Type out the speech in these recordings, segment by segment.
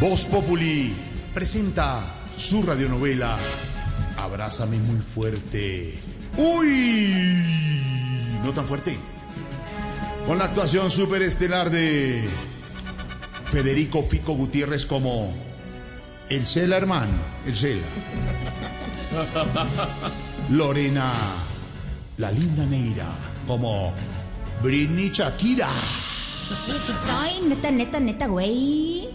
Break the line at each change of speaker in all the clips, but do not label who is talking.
Voz Populi presenta su radionovela Abrázame muy fuerte. ¡Uy! No tan fuerte. Con la actuación superestelar de Federico Fico Gutiérrez como el Cela hermano, el Cela. Lorena, la linda Neira, como Britney Shakira.
Estoy neta, neta, neta, güey.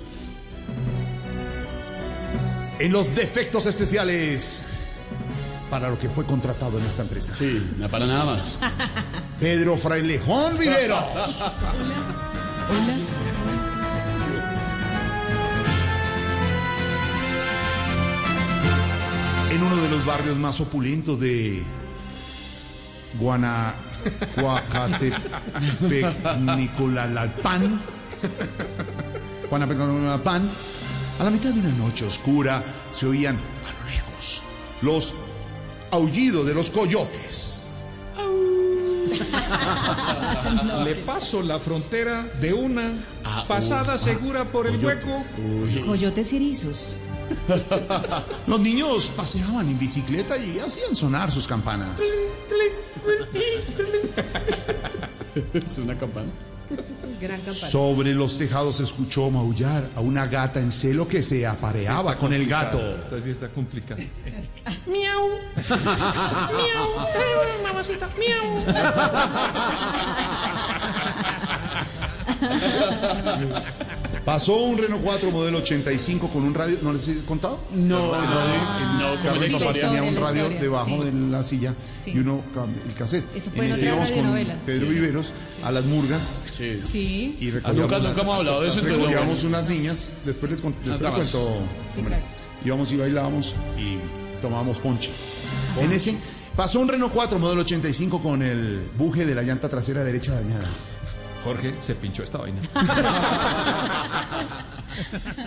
En los defectos especiales para lo que fue contratado en esta empresa.
Sí, no para nada más.
Pedro Frailejón Viveros. En uno de los barrios más opulentos de Guanajuatepec, Nicolalalpan, Guanajuatepec, a la mitad de una noche oscura se oían a lo lejos los aullidos de los coyotes.
Le paso la frontera de una pasada segura por el hueco.
Coyotes y erizos.
Los niños paseaban en bicicleta y hacían sonar sus campanas.
Es una campana.
Gran.
Sobre los tejados se escuchó maullar a una gata en celo que se apareaba con el gato.
Esta sí está complicada. Miau. Miau. Mamacita. Miau.
Pasó un Renault 4 modelo 85 con un radio. ¿No les he contado?
No,
El radio, el
no,
de
la
papá
historia.
tenía un radio
historia,
debajo
sí.
de la silla
Sí.
y uno el cassette.
Eso fue en
ese íbamos con. Pedro Viveros a las murgas
Sí.
Sí.
y
Ah,
recogíamos,
nunca,
unas-
hemos hablado de eso.
recogíamos
bueno.
unas niñas. Después les, con- después les cuento.
Sí,
hombre.
claro.
Íbamos y bailábamos y tomábamos ponche. En ese pasó un Renault 4 modelo 85 con el buje de la llanta trasera derecha dañada.
Jorge se pinchó esta vaina.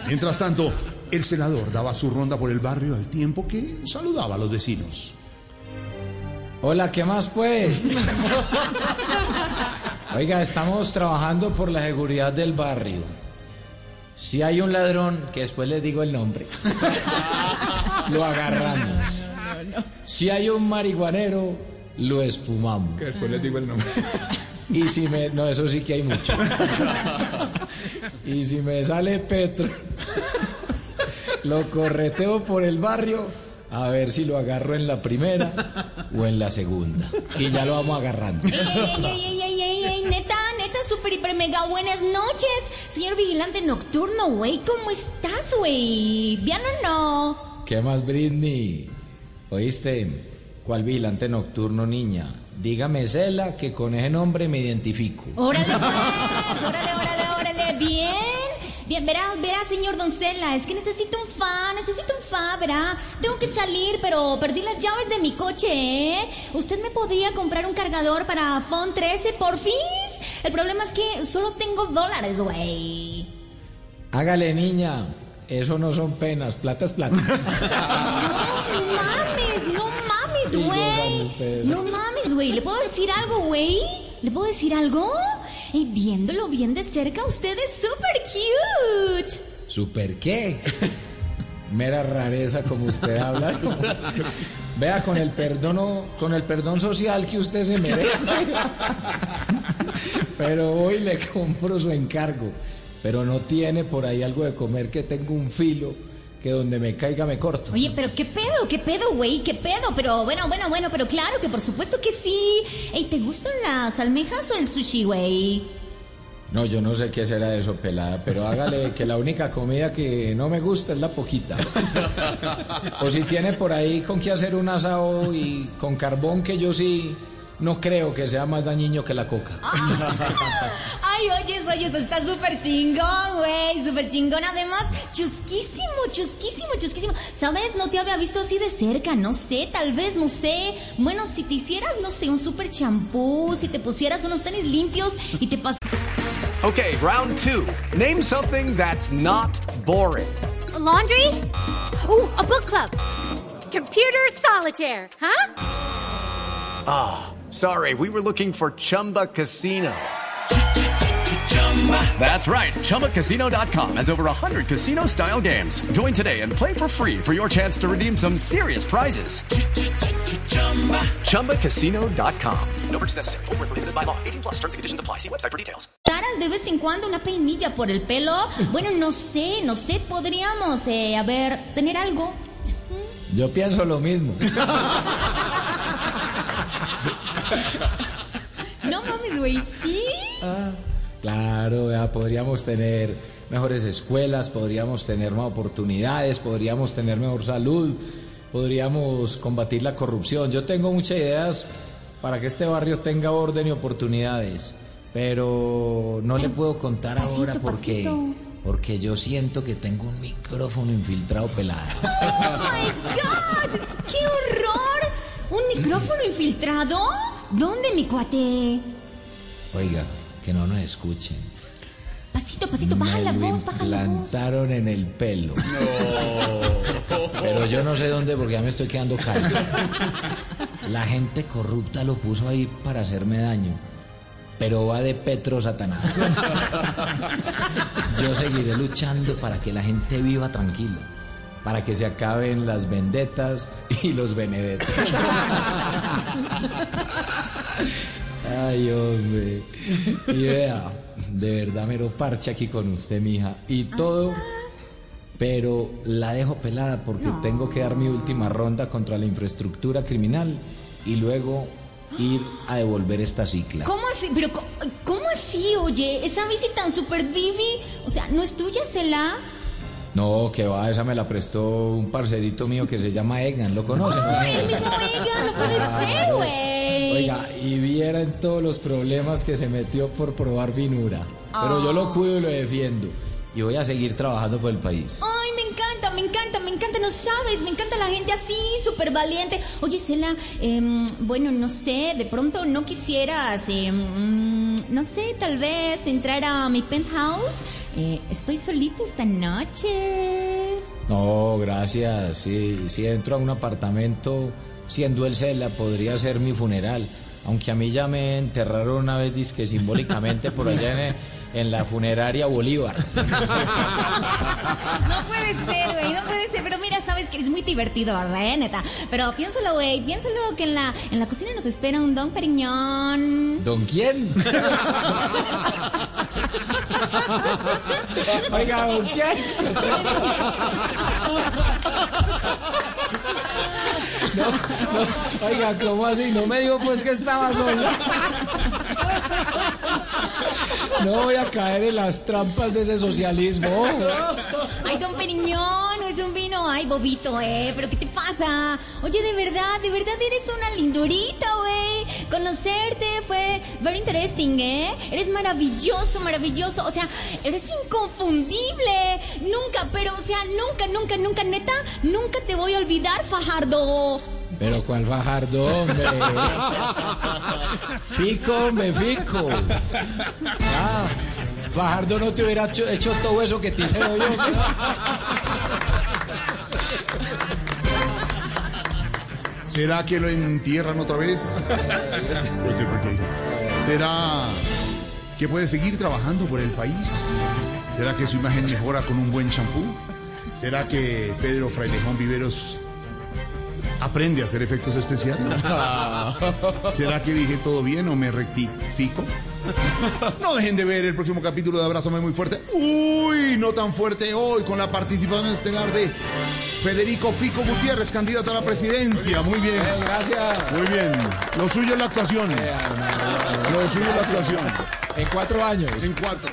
Mientras tanto, el celador daba su ronda por el barrio al tiempo que saludaba a los vecinos.
Hola, ¿qué más pues? Oiga, estamos trabajando por la seguridad del barrio. Si hay un ladrón, que después les digo el nombre, lo agarramos. Si hay un marihuanero, lo espumamos.
Que después les digo el nombre.
Y si me... No, eso sí que hay mucho. Y si me sale Petro, lo correteo por el barrio a ver si lo agarro en la primera o en la segunda. Y ya lo vamos agarrando.
Ey, ey, ey, ey, ey, ey, neta, neta, super, hiper, mega buenas noches. Señor vigilante nocturno, güey, ¿cómo estás, güey? ¿Bien o no?
¿Qué más, Britney? ¿Oíste? ¿Cuál vigilante nocturno, niña? Dígame, Cela, que con ese nombre me identifico.
Órale, pues, órale, órale, órale, bien. Bien, verá, verá, señor Doncella, es que necesito un fa, necesito un fa, verá. Tengo que salir, pero perdí las llaves de mi coche, ¿eh? ¿Usted me podría comprar un cargador para iPhone 13, porfis? El problema es que solo tengo dólares, güey.
Hágale, niña. Eso no son penas, plata es plata.
güey. No mames, güey. ¿Le puedo decir algo, güey? ¿Le puedo decir algo? Y viéndolo bien de cerca, usted es súper cute.
¿Super qué? Mera rareza como usted habla. ¿no? Vea con el perdono, con el perdón social que usted se merece. Pero hoy le compro su encargo. Pero no tiene por ahí algo de comer que tenga un filo que donde me caiga me corto.
Oye, pero qué pedo, ¿Qué pedo, güey? ¿Qué pedo? Pero bueno, bueno, bueno, pero claro que por supuesto que sí. Ey, ¿te gustan las almejas o el sushi, güey?
No, yo no sé qué será eso, pelada, pero hágale que la única comida que no me gusta es la poquita. O si tiene por ahí con qué hacer un asado y con carbón, que yo sí no creo que sea más dañino que la coca.
Ay, oye, oye, eso está súper chingón, güey, súper chingón. Además, chusquísimo, chusquísimo, chusquísimo. ¿Sabes? No te había visto así de cerca, no sé, tal vez, no sé. Bueno, si te hicieras, no sé, un súper champú, si te pusieras unos tenis limpios y te pas...
Okay, round two. Name something that's not boring.
A laundry? Ooh, a book club. Computer solitaire, huh?
Ah, sorry, we were looking for Chumba Casino. That's right. ChumbaCasino.com has over 100 casino style games. Join today and play for free for your chance to redeem some serious prizes. ChumbaCasino.com. No purchase necessary. Void where prohibited by law. 18 plus terms and conditions apply. See website for details.
Daras de vez en cuando una peinilla por el pelo. Bueno, no sé, no sé, podríamos, eh, a ver, tener algo.
Yo pienso lo mismo.
No mames, güey, ¿sí?
Claro, ya podríamos tener mejores escuelas, podríamos tener más oportunidades, podríamos tener mejor salud, podríamos combatir la corrupción. Yo tengo muchas ideas para que este barrio tenga orden y oportunidades, pero no le puedo contar
Pasito,
ahora porque
pasito.
porque yo siento que tengo un micrófono infiltrado pelado.
¡Oh, my God! ¡Qué horror! ¿Un micrófono infiltrado? ¿Dónde, mi cuate?
Oiga, que no nos escuchen.
Pasito, pasito, baja
Me
la
lo
voz, baja la voz.
implantaron en el pelo. Pero yo no sé dónde porque ya me estoy quedando calvo. La gente corrupta lo puso ahí para hacerme daño. Pero va de Petro Satanás. Yo seguiré luchando para que la gente viva tranquila. Para que se acaben las vendetas y los benedetos. Ay, hombre. Y vea, de verdad mero parche aquí con usted, mija. Y todo, pero la dejo pelada porque tengo que dar mi última ronda contra la infraestructura criminal y luego ir a devolver esta cicla.
¿Cómo así? Pero, ¿cómo así, oye? Esa bici tan super divi, o sea, ¿no es tuya, Cela?
No, que va, esa me la prestó un parcerito mío que se llama Egan, ¿lo conocen? no?
¡Ay, el mismo Egan! ¡No puede ser, güey!
Oiga, y vieran todos los problemas que se metió por probar vinura. Pero yo lo cuido y lo defiendo. Y voy a seguir trabajando por el país.
Ay, me encanta, me encanta, me encanta, no sabes, me encanta la gente así, súper valiente. Oye, Cela, em, bueno, no sé, de pronto no quisieras, em, no sé, tal vez entrar a mi penthouse. Eh, estoy solita esta noche.
No, gracias. Sí, si entro a un apartamento siendo el Cela, podría ser mi funeral. Aunque a mí ya me enterraron una vez, disque simbólicamente, por allá en, en la funeraria Bolívar.
No puede ser, güey, no puede ser. Pero mira, sabes que eres muy divertido, ¿verdad? Neta. Pero piénsalo, güey, piénsalo que en la, en la cocina nos espera un don Periñón.
¿Don quién? Oiga, ¿don quién? No, no, oiga, ¿cómo así? No me dijo pues que estaba sola. No voy a caer en las trampas de ese socialismo.
Ay, don Periñón, es un vino. Ay, bobito, ¿eh? ¿Pero qué te pasa? Oye, de verdad, de verdad eres una lindurita, güey. Conocerte fue very interesting, ¿eh? Eres maravilloso, maravilloso. O sea, eres inconfundible. Nunca, pero, o sea, nunca, nunca, nunca, neta, nunca te voy a olvidar, Fajardo.
Pero cuál Fajardo, hombre. Fico, hombre, fico. Ah, Fajardo no te hubiera hecho, hecho todo eso que te hice yo.
¿Será que lo entierran otra vez? No sé por qué. ¿Será que puede seguir trabajando por el país? ¿Será que su imagen mejora con un buen champú? ¿Será que Pedro Frailejón Viveros aprende a hacer efectos especiales. ¿Será que dije todo bien o me rectifico? No dejen de ver el próximo capítulo de Abrázame Muy Fuerte. Uy, no tan fuerte hoy con la participación estelar de Federico Fico Gutiérrez, candidato a la presidencia. Muy bien.
gracias.
Muy bien. Lo suyo es la actuación. Lo suyo es la actuación.
En cuatro años.
En cuatro.